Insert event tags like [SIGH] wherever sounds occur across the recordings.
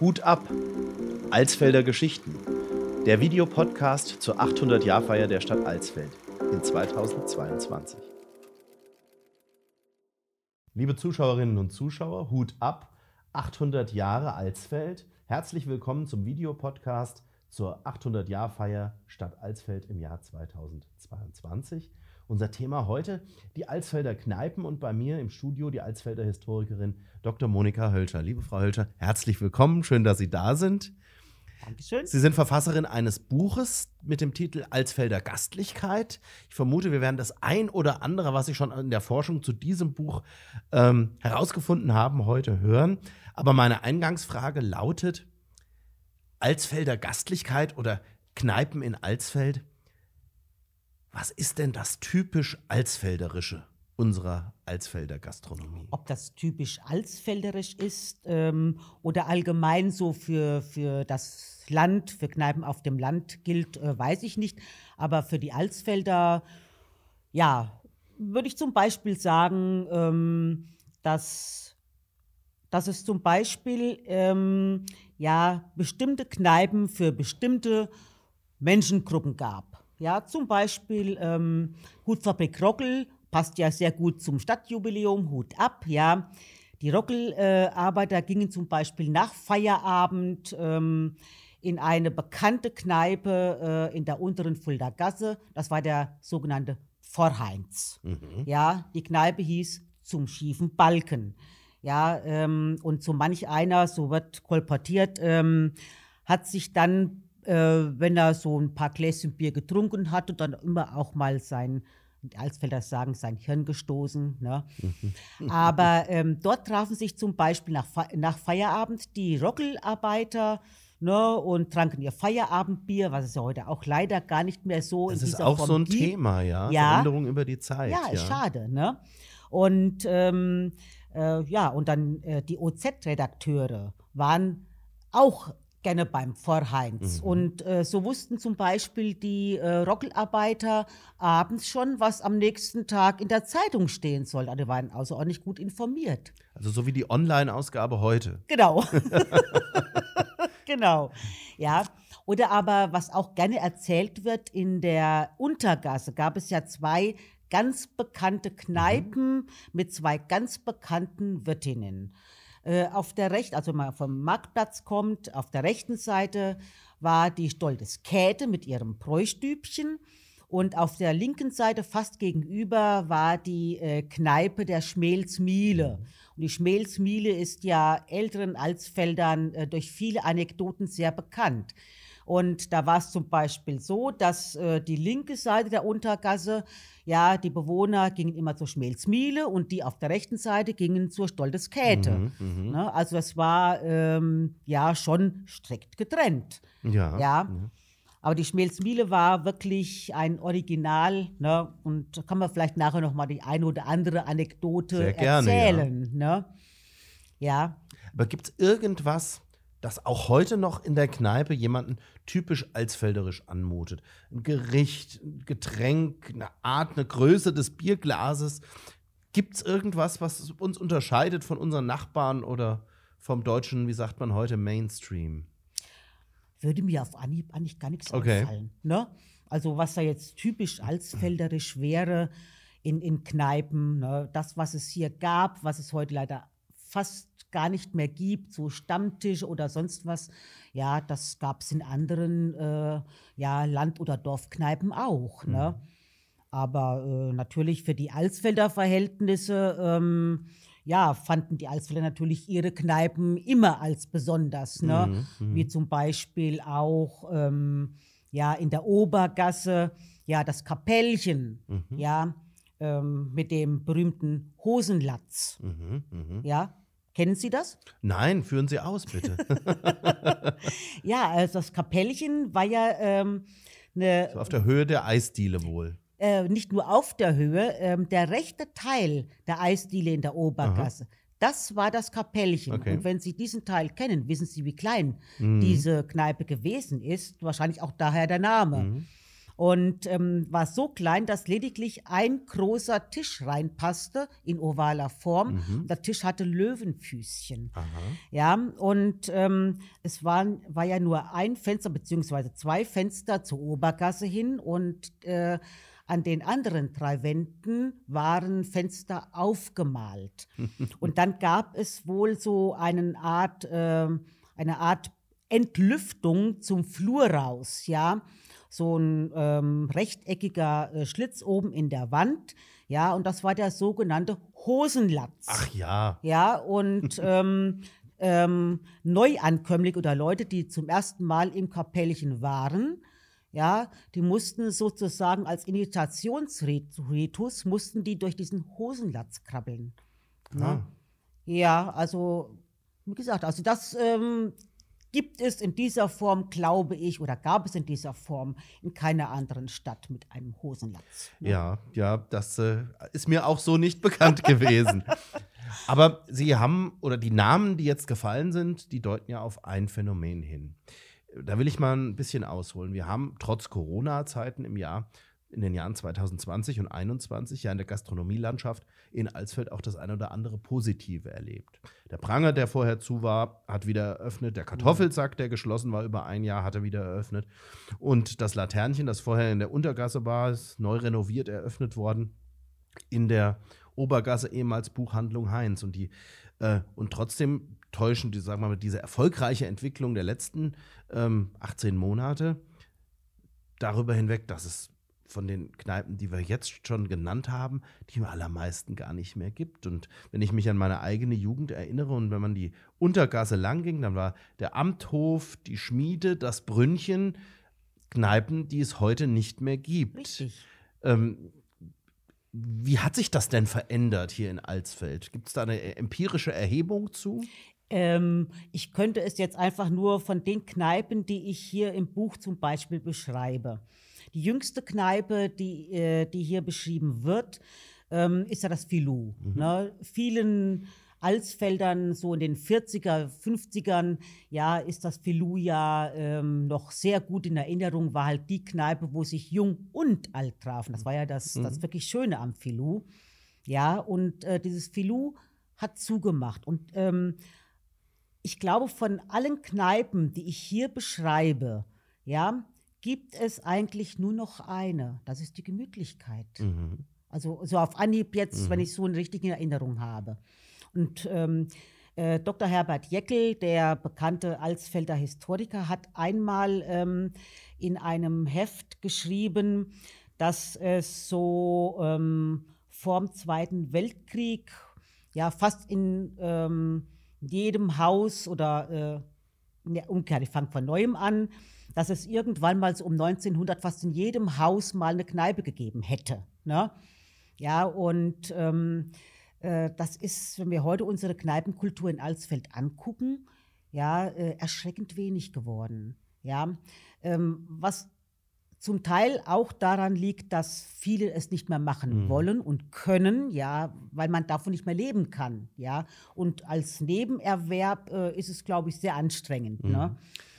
Hut ab! Alsfelder Geschichten. Der Videopodcast zur 800-Jahr-Feier der Stadt Alsfeld in 2022. Liebe Zuschauerinnen und Zuschauer, Hut ab! 800 Jahre Alsfeld. Herzlich willkommen zum Videopodcast zur 800-Jahr-Feier Stadt Alsfeld im Jahr 2022. Unser Thema heute die Alsfelder Kneipen und bei mir im Studio die Alsfelder Historikerin Dr. Monika Hölscher. Liebe Frau Hölscher, herzlich willkommen. Schön, dass Sie da sind. Dankeschön. Sie sind Verfasserin eines Buches mit dem Titel Alsfelder Gastlichkeit. Ich vermute, wir werden das ein oder andere, was Sie schon in der Forschung zu diesem Buch ähm, herausgefunden haben, heute hören. Aber meine Eingangsfrage lautet: Alsfelder Gastlichkeit oder Kneipen in Alsfeld? Was ist denn das typisch Alsfelderische unserer Alsfelder Gastronomie? Ob das typisch Alsfelderisch ist ähm, oder allgemein so für, für das Land, für Kneipen auf dem Land gilt, äh, weiß ich nicht. Aber für die Alsfelder, ja, würde ich zum Beispiel sagen, ähm, dass, dass es zum Beispiel ähm, ja, bestimmte Kneipen für bestimmte Menschengruppen gab. Ja, zum Beispiel ähm, Hutfabrik Rockel passt ja sehr gut zum Stadtjubiläum, Hut ab, ja. Die Rockel-Arbeiter äh, gingen zum Beispiel nach Feierabend ähm, in eine bekannte Kneipe äh, in der unteren Fulda Gasse. Das war der sogenannte Vorheinz. Mhm. Ja, die Kneipe hieß zum schiefen Balken. Ja, ähm, und so manch einer, so wird kolportiert, ähm, hat sich dann äh, wenn er so ein paar Gläschen Bier getrunken hat und dann immer auch mal sein, die Alsfelder sagen, sein Hirn gestoßen. Ne? [LAUGHS] Aber ähm, dort trafen sich zum Beispiel nach, nach Feierabend die Rockelarbeiter ne, und tranken ihr Feierabendbier, was es ja heute auch leider gar nicht mehr so das in dieser ist auch Form so ein gibt. Thema, ja? ja. Veränderung über die Zeit. Ja, ja. schade. Ne? Und ähm, äh, ja, und dann äh, die OZ-Redakteure waren auch gerne beim Vorheinz. Mhm. Und äh, so wussten zum Beispiel die äh, Rockelarbeiter abends schon, was am nächsten Tag in der Zeitung stehen soll. Also, waren außerordentlich gut informiert. Also so wie die Online-Ausgabe heute. Genau. [LAUGHS] [LAUGHS] genau. Ja. Oder aber, was auch gerne erzählt wird, in der Untergasse gab es ja zwei ganz bekannte Kneipen mhm. mit zwei ganz bekannten Wirtinnen. Äh, auf der rechten, also man vom Marktplatz kommt, auf der rechten Seite war die Stoltes Käthe mit ihrem Bräustübchen. Und auf der linken Seite, fast gegenüber, war die äh, Kneipe der Schmelsmühle. Und die Schmelsmühle ist ja älteren Alsfeldern äh, durch viele Anekdoten sehr bekannt. Und da war es zum Beispiel so, dass äh, die linke Seite der Untergasse, ja, die Bewohner gingen immer zur Schmelzmiele und die auf der rechten Seite gingen zur Stolteskäte. Mhm, mhm, ne? Also das war ähm, ja schon strikt getrennt. Ja. ja. ja. Aber die Schmelzmiele war wirklich ein Original, ne? Und da kann man vielleicht nachher noch mal die eine oder andere Anekdote gerne, erzählen, ja. ne? Ja. Aber gibt es irgendwas, das auch heute noch in der Kneipe jemanden typisch alsfelderisch anmutet. Ein Gericht, ein Getränk, eine Art, eine Größe des Bierglases. Gibt es irgendwas, was uns unterscheidet von unseren Nachbarn oder vom deutschen, wie sagt man heute, Mainstream? Würde mir auf Anhieb eigentlich gar nichts okay. einfallen. Ne? Also was da jetzt typisch alsfelderisch wäre in, in Kneipen, ne? das, was es hier gab, was es heute leider fast gar nicht mehr gibt, so Stammtisch oder sonst was, ja, das gab es in anderen äh, ja, Land- oder Dorfkneipen auch. Ne? Mhm. Ne? Aber äh, natürlich für die Alsfelder Verhältnisse, ähm, ja, fanden die Alsfelder natürlich ihre Kneipen immer als besonders. Ne? Mhm, mhm. Wie zum Beispiel auch ähm, ja, in der Obergasse, ja, das Kapellchen, mhm. ja, ähm, mit dem berühmten Hosenlatz. Mhm, mh. Ja, Kennen Sie das? Nein, führen Sie aus, bitte. [LAUGHS] ja, also das Kapellchen war ja ähm, eine. So auf der Höhe der Eisdiele wohl. Äh, nicht nur auf der Höhe, ähm, der rechte Teil der Eisdiele in der Obergasse. Aha. Das war das Kapellchen. Okay. Und wenn Sie diesen Teil kennen, wissen Sie, wie klein mhm. diese Kneipe gewesen ist. Wahrscheinlich auch daher der Name. Mhm. Und ähm, war so klein, dass lediglich ein großer Tisch reinpasste in ovaler Form. Mhm. Der Tisch hatte Löwenfüßchen. Aha. Ja, und ähm, es waren, war ja nur ein Fenster, beziehungsweise zwei Fenster zur Obergasse hin und äh, an den anderen drei Wänden waren Fenster aufgemalt. [LAUGHS] und dann gab es wohl so einen Art, äh, eine Art Entlüftung zum Flur raus, ja. So ein ähm, rechteckiger äh, Schlitz oben in der Wand, ja, und das war der sogenannte Hosenlatz. Ach ja. Ja, und [LAUGHS] ähm, ähm, Neuankömmlinge oder Leute, die zum ersten Mal im Kapellchen waren, ja, die mussten sozusagen als Initiationsritus, mussten die durch diesen Hosenlatz krabbeln. Ne? Ah. Ja, also, wie gesagt, also das ähm, gibt es in dieser Form, glaube ich, oder gab es in dieser Form in keiner anderen Stadt mit einem Hosenlatz. ne? Ja, ja, das äh, ist mir auch so nicht [LAUGHS] bekannt gewesen. Aber Sie haben, oder die Namen, die jetzt gefallen sind, die deuten ja auf ein Phänomen hin. Da will ich mal ein bisschen ausholen. Wir haben trotz Corona-Zeiten im Jahr, in den Jahren 2020 und 2021 ja in der Gastronomielandschaft in Alsfeld auch das eine oder andere Positive erlebt. Der Pranger, der vorher zu war, hat wieder eröffnet. Der Kartoffelsack, der geschlossen war über ein Jahr, hat er wieder eröffnet. Und das Laternchen, das vorher in der Untergasse war, ist neu renoviert eröffnet worden in der Obergasse ehemals Buchhandlung Heinz und die äh, und trotzdem täuschen die sagen wir mal diese erfolgreiche Entwicklung der letzten ähm, 18 Monate darüber hinweg, dass es von den Kneipen, die wir jetzt schon genannt haben, die allermeisten gar nicht mehr gibt. Und wenn ich mich an meine eigene Jugend erinnere und wenn man die Untergasse lang ging, dann war der Amthof, die Schmiede, das Brünnchen, Kneipen, die es heute nicht mehr gibt. Richtig. Ähm, wie hat sich das denn verändert hier in Alsfeld? Gibt es da eine empirische Erhebung zu? Ähm, ich könnte es jetzt einfach nur von den Kneipen, die ich hier im Buch zum Beispiel beschreibe. Die jüngste Kneipe, die, äh, die hier beschrieben wird, ähm, ist ja das Filou. Ne? Vielen Alsfeldern, so in den 40er, 50ern, ja, ist das Filou ja ähm, noch sehr gut in Erinnerung, war halt die Kneipe, wo sich Jung und Alt trafen. Das war ja das, das wirklich Schöne am Filou. Ja, und äh, dieses Filou hat zugemacht. Und ähm, ich glaube, von allen Kneipen, die ich hier beschreibe, ja, gibt es eigentlich nur noch eine. Das ist die Gemütlichkeit. Mhm. Also so auf Anhieb jetzt, wenn ich so eine richtige Erinnerung habe. Und ähm, äh, Dr. Herbert Jeckel, der bekannte Alsfelder Historiker, hat einmal ähm, in einem Heft geschrieben, dass es so ähm, vorm Zweiten Weltkrieg ja fast in ähm, jedem Haus oder äh, in der Umkehr, ich fange von neuem an, dass es irgendwann mal so um 1900 fast in jedem Haus mal eine Kneipe gegeben hätte. Ne? Ja, und ähm, äh, das ist, wenn wir heute unsere Kneipenkultur in Alsfeld angucken, ja, äh, erschreckend wenig geworden. Ja, ähm, was zum Teil auch daran liegt, dass viele es nicht mehr machen wollen und können, ja, weil man davon nicht mehr leben kann, ja. Und als Nebenerwerb äh, ist es, glaube ich, sehr anstrengend. Ne?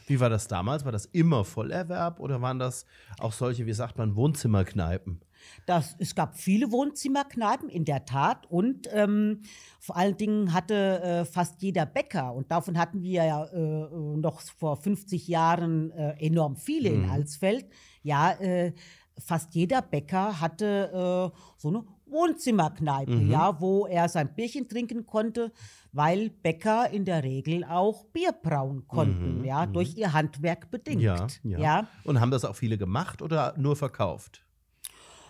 Wie war das damals? War das immer Vollerwerb oder waren das auch solche, wie sagt man, Wohnzimmerkneipen? Das, es gab viele Wohnzimmerkneipen, in der Tat. Und ähm, vor allen Dingen hatte äh, fast jeder Bäcker, und davon hatten wir ja äh, noch vor 50 Jahren äh, enorm viele in Alsfeld, ja, äh, fast jeder Bäcker hatte äh, so eine Wohnzimmerkneipe, ja, wo er sein Bierchen trinken konnte, weil Bäcker in der Regel auch Bier brauen konnten, ja, durch ihr Handwerk bedingt. Ja, ja, ja. Und haben das auch viele gemacht oder nur verkauft?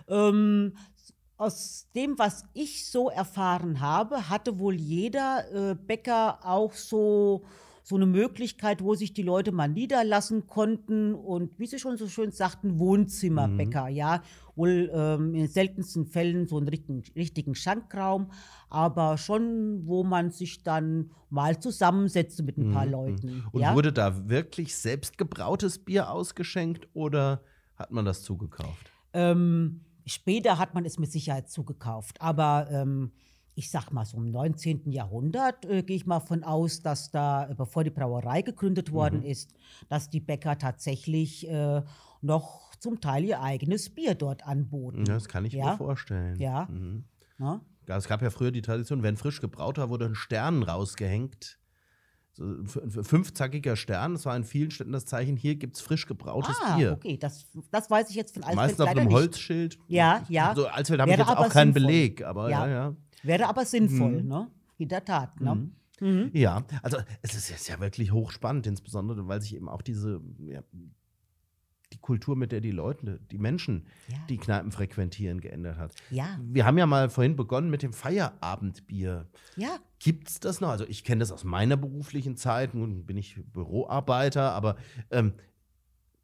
Ähm, aus dem, was ich so erfahren habe, hatte wohl jeder äh, Bäcker auch so, so eine Möglichkeit, wo sich die Leute mal niederlassen konnten und, wie Sie schon so schön sagten, Wohnzimmerbäcker, ja. Wohl ähm, in den seltensten Fällen so einen richtigen, richtigen Schankraum, aber schon, wo man sich dann mal zusammensetzte mit ein paar Leuten. Und ja? wurde da wirklich selbstgebrautes Bier ausgeschenkt oder hat man das zugekauft? Ähm, später hat man es mit Sicherheit zugekauft. Aber ähm, ich sag mal so im 19. Jahrhundert äh, gehe ich mal von aus, dass da, äh, bevor die Brauerei gegründet worden Mhm. ist, dass die Bäcker tatsächlich äh, noch zum Teil ihr eigenes Bier dort anboten. Ja, das kann ich Ja. mir vorstellen. Ja. Mhm. Ja, es gab ja früher die Tradition, wenn frisch gebraut war, wurde ein Stern rausgehängt. So ein fünfzackiger Stern, das war in vielen Städten das Zeichen, hier gibt es frisch gebrautes Ah, Bier. okay, das, das weiß ich jetzt von Alsfeld Meistens auf einem nicht. Holzschild. Ja, ja. Also Alsfeld habe ich jetzt auch keinen sinnvoll. Beleg, aber ja, Ja. ja. Wäre aber sinnvoll, Mhm. ne? In der Tat, ne? Mhm. Ja, also es ist ja wirklich hochspannend, insbesondere weil sich eben auch diese, ja, die Kultur, mit der die Leute, die Menschen, Ja. die Kneipen frequentieren, geändert hat. Ja, Wir haben ja mal vorhin begonnen mit dem Feierabendbier. ja. Gibt es das noch? Also ich kenne das aus meiner beruflichen Zeit, nun bin ich Büroarbeiter, aber ähm,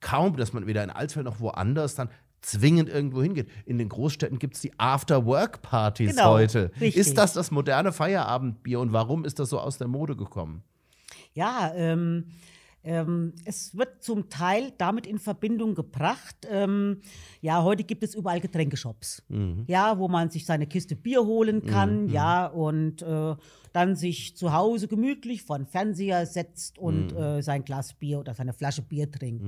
kaum, dass man weder in Alsfeld noch woanders dann zwingend irgendwo hingeht. In den Großstädten gibt es die After-Work-Partys Genau, heute. richtig. Ist das das moderne Feierabendbier und warum ist das so aus der Mode gekommen? Ja, ähm, ähm, es wird zum Teil damit in Verbindung gebracht. Ähm, ja, heute gibt es überall Getränkeshops. Mhm. Ja, wo man sich seine Kiste Bier holen kann, ja, und äh, dann sich zu Hause gemütlich vor den Fernseher setzt und äh, sein Glas Bier oder seine Flasche Bier trinkt.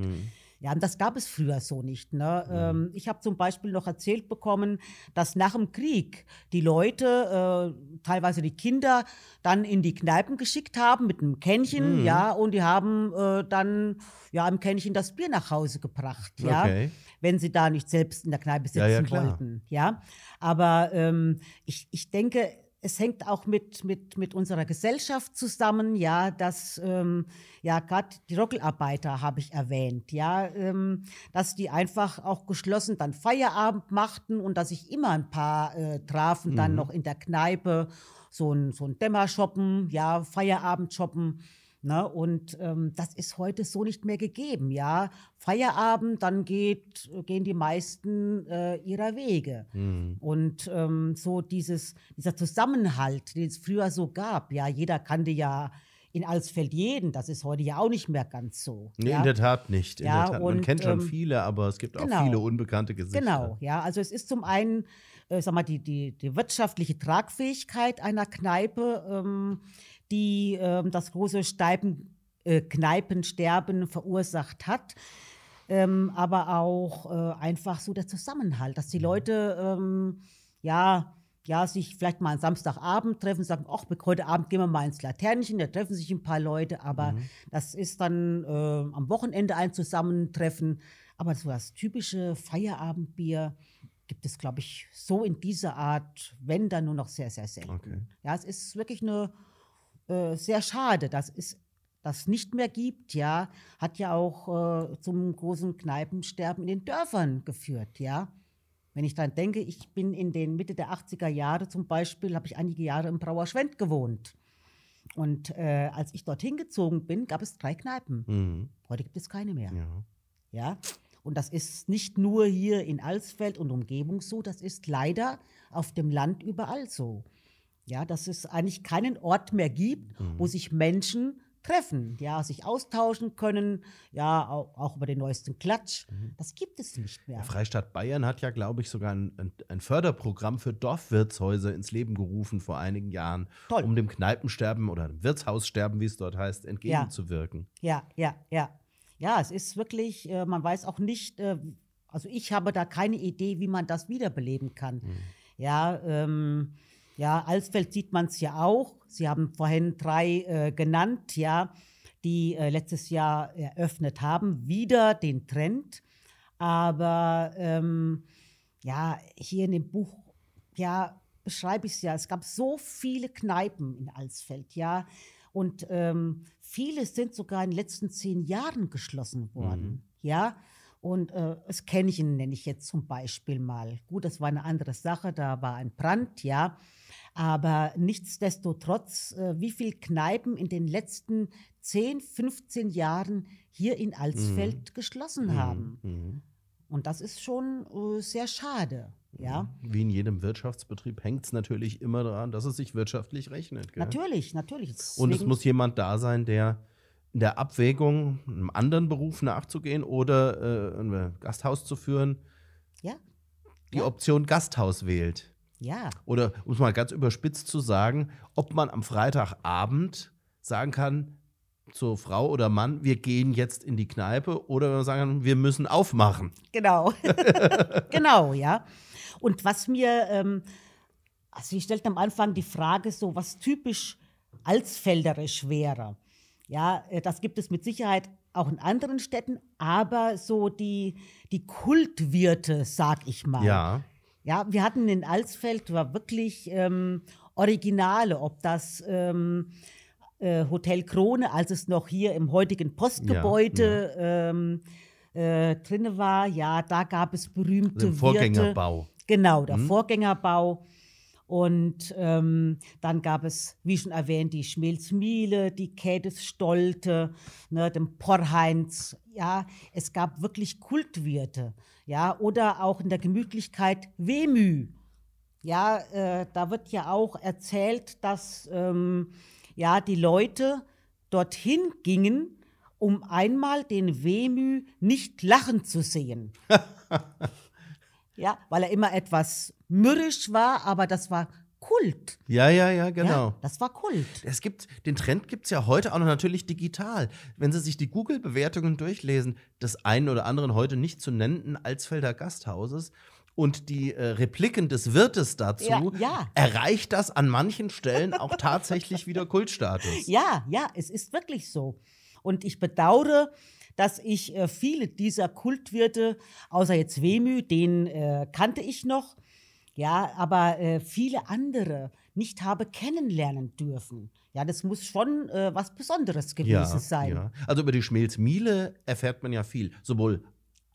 Mhm. Ja, und das gab es früher so nicht. Ne? Ähm, ich habe zum Beispiel noch erzählt bekommen, dass nach dem Krieg die Leute, äh, teilweise die Kinder, dann in die Kneipen geschickt haben mit einem Kännchen, ja, und die haben äh, dann ja im Kännchen das Bier nach Hause gebracht, ja, Okay. wenn sie da nicht selbst in der Kneipe sitzen Ja, ja, wollten, ja. Aber ähm, ich, ich denke, es hängt auch mit, mit, mit unserer Gesellschaft zusammen, ja, dass, ähm, ja, gerade die Rockelarbeiter habe ich erwähnt, ja, ähm, dass die einfach auch geschlossen dann Feierabend machten und dass sich immer ein paar äh, trafen, dann noch in der Kneipe, so ein, so ein Dämmershoppen, ja, Feierabend-Shoppen. Ne? Und ähm, das ist heute so nicht mehr gegeben, ja. Feierabend, dann geht, gehen die meisten äh, ihrer Wege. Mhm. Und ähm, so dieses, dieser Zusammenhalt, den es früher so gab, ja, jeder kannte ja in Alsfeld jeden, das ist heute ja auch nicht mehr ganz so. Nee, ja? in der Tat nicht. In Ja, der Tat. Man und, kennt schon ähm, viele, aber es gibt auch genau. viele unbekannte Gesichter. Genau, ja. Also es ist zum einen, äh, sag mal, die, die, die wirtschaftliche Tragfähigkeit einer Kneipe, ähm, die ähm, das große Steipen, äh, Kneipensterben verursacht hat. Ähm, aber auch äh, einfach so der Zusammenhalt, dass die Leute ähm, ja, ja sich vielleicht mal am Samstagabend treffen, sagen, ach, heute Abend gehen wir mal ins Laternchen, da treffen sich ein paar Leute, aber das ist dann äh, am Wochenende ein Zusammentreffen. Aber so das typische Feierabendbier gibt es, glaube ich, so in dieser Art, wenn dann nur noch sehr, sehr selten. Okay. Ja, es ist wirklich eine äh, sehr schade, dass es das nicht mehr gibt, ja, hat ja auch äh, zum großen Kneipensterben in den Dörfern geführt, ja. Wenn ich dann denke, ich bin in den Mitte der 80er Jahre zum Beispiel, habe ich einige Jahre im Brauerschwend gewohnt. Und äh, als ich dorthin gezogen bin, gab es drei Kneipen. Mhm. Heute gibt es keine mehr. Ja. Ja? Und das ist nicht nur hier in Alsfeld und Umgebung so, das ist leider auf dem Land überall so. Ja, dass es eigentlich keinen Ort mehr gibt, wo sich Menschen treffen, ja, sich austauschen können, ja, auch, auch über den neuesten Klatsch. Das gibt es nicht mehr. Der Freistaat Bayern hat ja, glaube ich, sogar ein, ein, Förderprogramm für Dorfwirtshäuser ins Leben gerufen vor einigen Jahren, Toll. um dem Kneipensterben oder dem Wirtshaussterben, wie es dort heißt, entgegenzuwirken. Ja, ja, ja. Ja, es ist wirklich, äh, man weiß auch nicht, äh, also ich habe da keine Idee, wie man das wiederbeleben kann. Ja, ähm, ja, Alsfeld sieht man es ja auch. Sie haben vorhin drei äh, genannt, ja, die äh, letztes Jahr eröffnet haben, wieder den Trend. Aber ähm, ja, hier in dem Buch, ja, beschreibe ich es ja. Es gab so viele Kneipen in Alsfeld, ja. Und ähm, viele sind sogar in den letzten zehn Jahren geschlossen worden, ja. Und äh, das Kännchen nenne ich jetzt zum Beispiel mal. Gut, das war eine andere Sache, da war ein Brand, ja. Aber nichtsdestotrotz, äh, wie viele Kneipen in den letzten 10, 15 Jahren hier in Alsfeld geschlossen haben. Mhm. Und das ist schon äh, sehr schade, ja. Wie in jedem Wirtschaftsbetrieb hängt es natürlich immer daran, dass es sich wirtschaftlich rechnet. Gell? Natürlich, natürlich. Und es Deswegen- muss jemand da sein, der der Abwägung einem anderen Beruf nachzugehen oder äh, ein Gasthaus zu führen, Ja, die Ja. Option Gasthaus wählt. Ja. Oder um es mal ganz überspitzt zu sagen, ob man am Freitagabend sagen kann, zur Frau oder Mann, wir gehen jetzt in die Kneipe oder wenn wir sagen, kann, wir müssen aufmachen. Genau. [LAUGHS] genau, ja. Und was mir, ähm, also ich stellte am Anfang die Frage so, was typisch alsfelderisch wäre. Ja, äh, das gibt es mit Sicherheit auch in anderen Städten, aber so die, die Kultwirte, sag ich mal. Ja. Ja, wir hatten in Alsfeld war wirklich ähm, Originale, ob das ähm, äh, Hotel Krone, als es noch hier im heutigen Postgebäude Ähm, äh, drinne war, ja, da gab es berühmte Wirte. Vorgängerbau. Genau, der Vorgängerbau. Und ähm, dann gab es, wie schon erwähnt, die Schmelzmiele, die Käthes Stolte, ne, den Porrheinz. Ja, es gab wirklich Kultwirte. Ja, oder auch in der Gemütlichkeit Wemü. Ja, äh, da wird ja auch erzählt, dass ähm, ja, die Leute dorthin gingen, um einmal den Wemü nicht lachen zu sehen. [LAUGHS] ja, weil er immer etwas mürrisch war, aber das war Kult. Ja, ja, ja, genau. Ja, das war Kult. Es gibt, den Trend gibt es ja heute auch noch natürlich digital. Wenn Sie sich die Google-Bewertungen durchlesen, des einen oder anderen heute nicht zu nennenden Alsfelder Gasthauses und die äh, Repliken des Wirtes dazu, Ja, ja. erreicht das an manchen Stellen auch tatsächlich wieder Kultstatus. Ja, ja, es ist wirklich so. Und ich bedauere, dass ich äh, viele dieser Kultwirte, außer jetzt Wemü, den äh, kannte ich noch, ja, aber äh, viele andere nicht habe kennenlernen dürfen. Ja, das muss schon äh, was Besonderes gewesen sein. Ja. Also über die Schmelzmiele erfährt man ja viel. Sowohl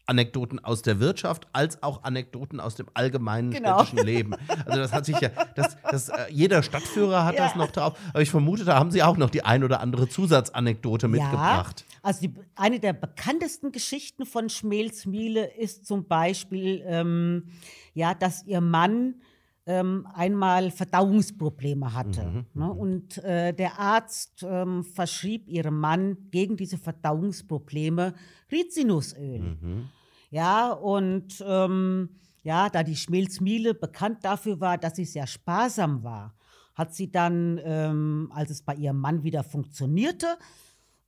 Anekdoten aus der Wirtschaft als auch Anekdoten aus dem allgemeinen Genau. städtischen Leben. Also das hat sich ja, das, das, äh, jeder Stadtführer hat Ja. das noch drauf. Aber ich vermute, da haben sie auch noch die ein oder andere Zusatzanekdote mitgebracht. Ja, also die, eine der bekanntesten Geschichten von Schmelzmiele ist zum Beispiel, ähm, ja, dass ihr Mann ähm, einmal Verdauungsprobleme hatte. Ne? Und äh, der Arzt ähm, verschrieb ihrem Mann gegen diese Verdauungsprobleme Rizinusöl. Ja, und ähm, ja, da die Schmelzmiele bekannt dafür war, dass sie sehr sparsam war, hat sie dann, ähm, als es bei ihrem Mann wieder funktionierte,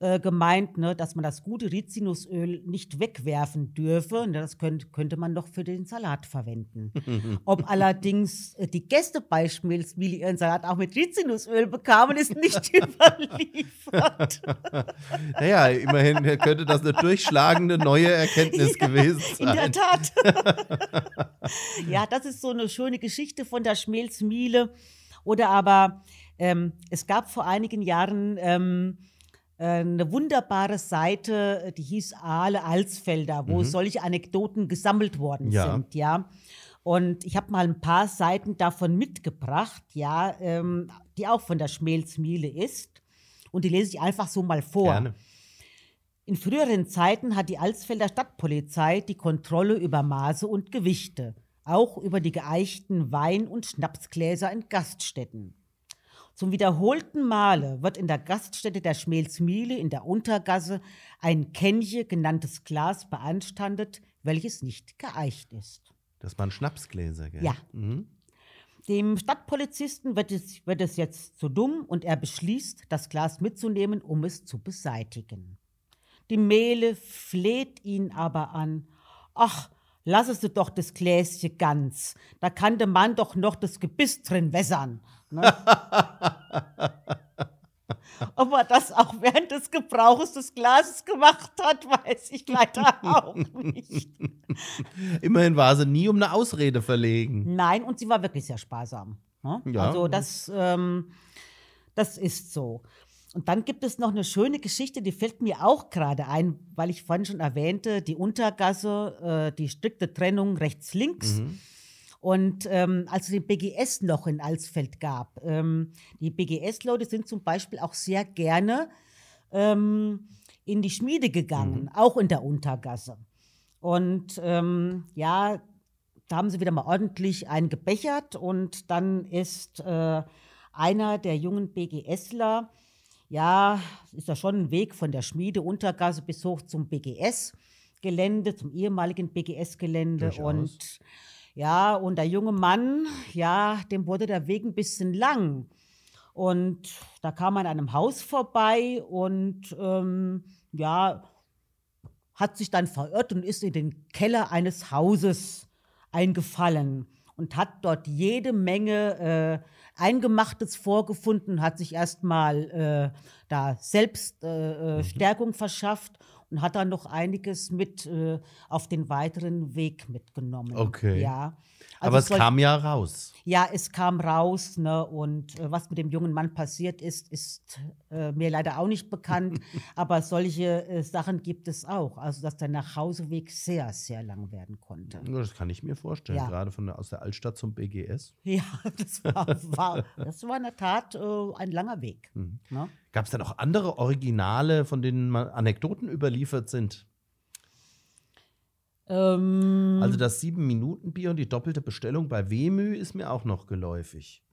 äh, gemeint, ne, dass man das gute Rizinusöl nicht wegwerfen dürfe. Ne, das könnte, könnte man doch für den Salat verwenden. [LAUGHS] Ob allerdings äh, die Gäste bei Schmelzmiele ihren Salat auch mit Rizinusöl bekamen, ist nicht [LAUGHS] überliefert. Naja, immerhin könnte das eine durchschlagende neue Erkenntnis [LAUGHS] gewesen In der sein. Tat. ja, das ist so eine schöne Geschichte von der Schmelzmiele. Oder aber ähm, es gab vor einigen Jahren ähm, äh, eine wunderbare Seite, die hieß Aale Alsfelder, wo solche Anekdoten gesammelt worden Ja. sind, ja. Und ich habe mal ein paar Seiten davon mitgebracht, ja, ähm, die auch von der Schmelzmiele ist. Und die lese ich einfach so mal vor. Gerne. In früheren Zeiten hat die Alsfelder Stadtpolizei die Kontrolle über Maße und Gewichte, auch über die geeichten Wein- und Schnapsgläser in Gaststätten. Zum wiederholten Male wird in der Gaststätte der Schmelzmiele in der Untergasse ein Kenche genanntes Glas beanstandet, welches nicht geeicht ist. Das waren Schnapsgläser, gell? Ja. Mhm. Dem Stadtpolizisten wird es, wird es jetzt zu dumm und er beschließt, das Glas mitzunehmen, um es zu beseitigen. Die Mehle fleht ihn aber an. Ach, lassest du doch das Gläschen ganz. Da kann der Mann doch noch das Gebiss drin wässern. Ne? [LAUGHS] Ob er das auch während des Gebrauches des Glases gemacht hat, weiß ich leider auch nicht. [LAUGHS] Immerhin war sie nie um eine Ausrede verlegen. Nein, und sie war wirklich sehr sparsam. Ne? Ja. Also das, ähm, das ist so. Und dann gibt es noch eine schöne Geschichte, die fällt mir auch gerade ein, weil ich vorhin schon erwähnte, die Untergasse, äh, die strikte Trennung rechts-links. Und ähm, als es den BGS noch in Alsfeld gab, ähm, die BGS-Leute sind zum Beispiel auch sehr gerne ähm, in die Schmiede gegangen, auch in der Untergasse. Und ähm, ja, da haben sie wieder mal ordentlich einen gebechert und dann ist äh, einer der jungen BGSler, ja, ist ja schon ein Weg von der Schmiede Untergasse bis hoch zum BGS-Gelände, zum ehemaligen BGS-Gelände und Ja, und der junge Mann, ja, dem wurde der Weg ein bisschen lang. Und da kam man an einem Haus vorbei und ähm, ja, hat sich dann verirrt und ist in den Keller eines Hauses eingefallen und hat dort jede Menge äh, Eingemachtes vorgefunden, hat sich erstmal äh, da Selbststärkung äh, mhm. verschafft und hat dann noch einiges mit äh, auf den weiteren Weg mitgenommen. Okay. Ja. Also Aber es soll, kam ja raus. Ja, es kam raus. Ne? Und äh, was mit dem jungen Mann passiert ist, ist äh, mir leider auch nicht bekannt. [LAUGHS] Aber solche äh, Sachen gibt es auch. Also, dass der Nachhauseweg sehr, sehr lang werden konnte. Das kann ich mir vorstellen. Ja. Gerade von der, aus der Altstadt zum BGS. Ja, das war, war das war in der Tat äh, ein langer Weg. Mhm. Ne? Gab es dann auch andere Originale, von denen Anekdoten überliefert sind? Ähm, also das Sieben-Minuten-Bier und die doppelte Bestellung bei Wemü ist mir auch noch geläufig.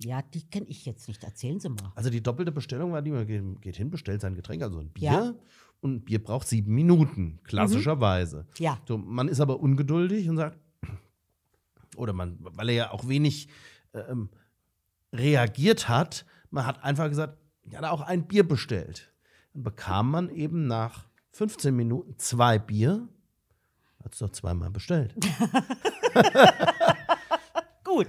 Ja, die kenne ich jetzt nicht. Erzählen Sie mal. Also die doppelte Bestellung war die, man geht hin, bestellt sein Getränk, also ein Bier. Ja. Und ein Bier braucht sieben Minuten, klassischerweise. Mhm. Ja. So, man ist aber ungeduldig und sagt, oder man, weil er ja auch wenig ähm, reagiert hat, man hat einfach gesagt, da auch ein Bier bestellt. Dann bekam man eben nach 15 Minuten zwei Bier hat es doch zweimal bestellt. [LAUGHS] Gut.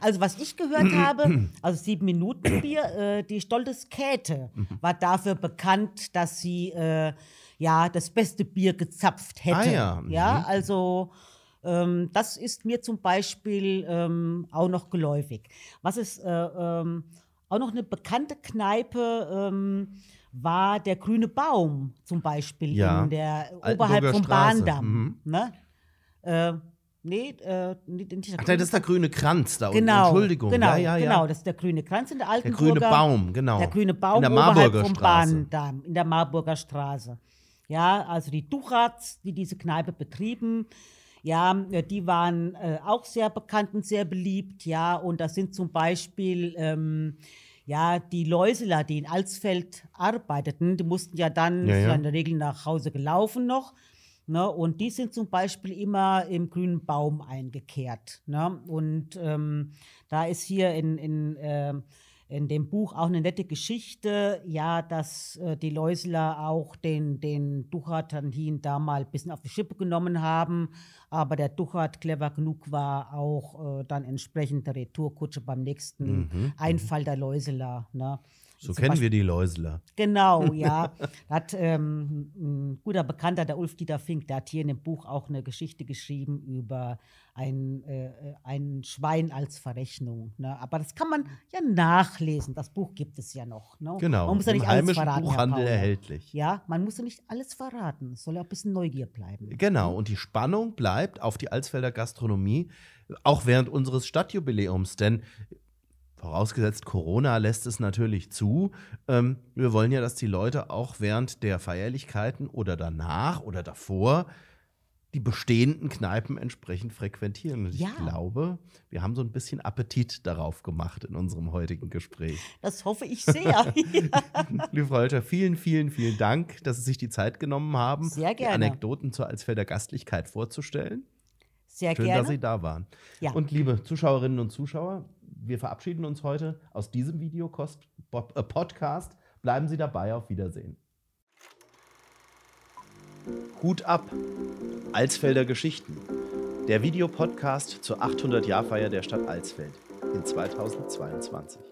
Also was ich gehört habe, also sieben Minuten Bier, äh, die Stoltes Käthe war dafür bekannt, dass sie äh, ja das beste Bier gezapft hätte. Ah, ja. ja, mhm. also ähm, das ist mir zum Beispiel ähm, auch noch geläufig. Was ist äh, ähm, auch noch eine bekannte Kneipe? Ähm, war der grüne Baum zum Beispiel ja. in der oberhalb vom Straße. Bahndamm. Mhm. Ne? Äh, nee, äh, nicht, nicht Ach, das ist der grüne Kranz da genau, unten. Entschuldigung. Genau, ja, ja, ja. genau, das ist der grüne Kranz in der alten Der grüne Baum, genau. Der grüne Baum in der Marburger vom Straße. Bahndamm, in der Marburger Straße. Ja, also die Duchats, die diese Kneipe betrieben, ja, die waren äh, auch sehr bekannt und sehr beliebt, ja, und das sind zum Beispiel ähm, ja, die Läuseler, die in Alsfeld arbeiteten, die mussten ja dann ja, ja. in der Regel nach Hause gelaufen noch. Ne? Und die sind zum Beispiel immer im grünen Baum eingekehrt. Ne? Und ähm, da ist hier in, in äh, in dem Buch auch eine nette Geschichte, ja, dass äh, die Läusler auch den, den und da mal ein bisschen auf die Schippe genommen haben, aber der Duchat clever genug war, auch äh, dann entsprechend der Retourkutsche beim nächsten mhm, mhm. Einfall der Läuseler. Ne? So kennen Beispiel, wir die Läusler. Genau, [LAUGHS] ja. hat ähm, ein guter Bekannter, der Ulf-Dieter Fink, der hat hier in dem Buch auch eine Geschichte geschrieben über ein, äh, ein Schwein als Verrechnung. Ne? Aber das kann man ja nachlesen. Das Buch gibt es ja noch. Ne? Genau, man muss ja nicht alles verraten, Buchhandel erhältlich. Ja, man muss ja nicht alles verraten. Es soll ja auch ein bisschen Neugier bleiben. Genau, und die Spannung bleibt auf die Alsfelder Gastronomie, auch während unseres Stadtjubiläums. Denn Vorausgesetzt, Corona lässt es natürlich zu. Ähm, wir wollen ja, dass die Leute auch während der Feierlichkeiten oder danach oder davor die bestehenden Kneipen entsprechend frequentieren. Und ich ja. glaube, wir haben so ein bisschen Appetit darauf gemacht in unserem heutigen Gespräch. Das hoffe ich sehr. [LAUGHS] [LAUGHS] Liebe Frau Hölscher, vielen, vielen, vielen Dank, dass Sie sich die Zeit genommen haben, sehr gerne. die Anekdoten zur Alsfelder Gastlichkeit vorzustellen. Sehr Schön, gerne. dass Sie da waren. Ja. Und liebe Zuschauerinnen und Zuschauer, wir verabschieden uns heute aus diesem Videopodcast. Äh, Bleiben Sie dabei. Auf Wiedersehen. Hut ab. Alsfelder Geschichten. Der Videopodcast zur 800-Jahrfeier der Stadt Alsfeld in 2022.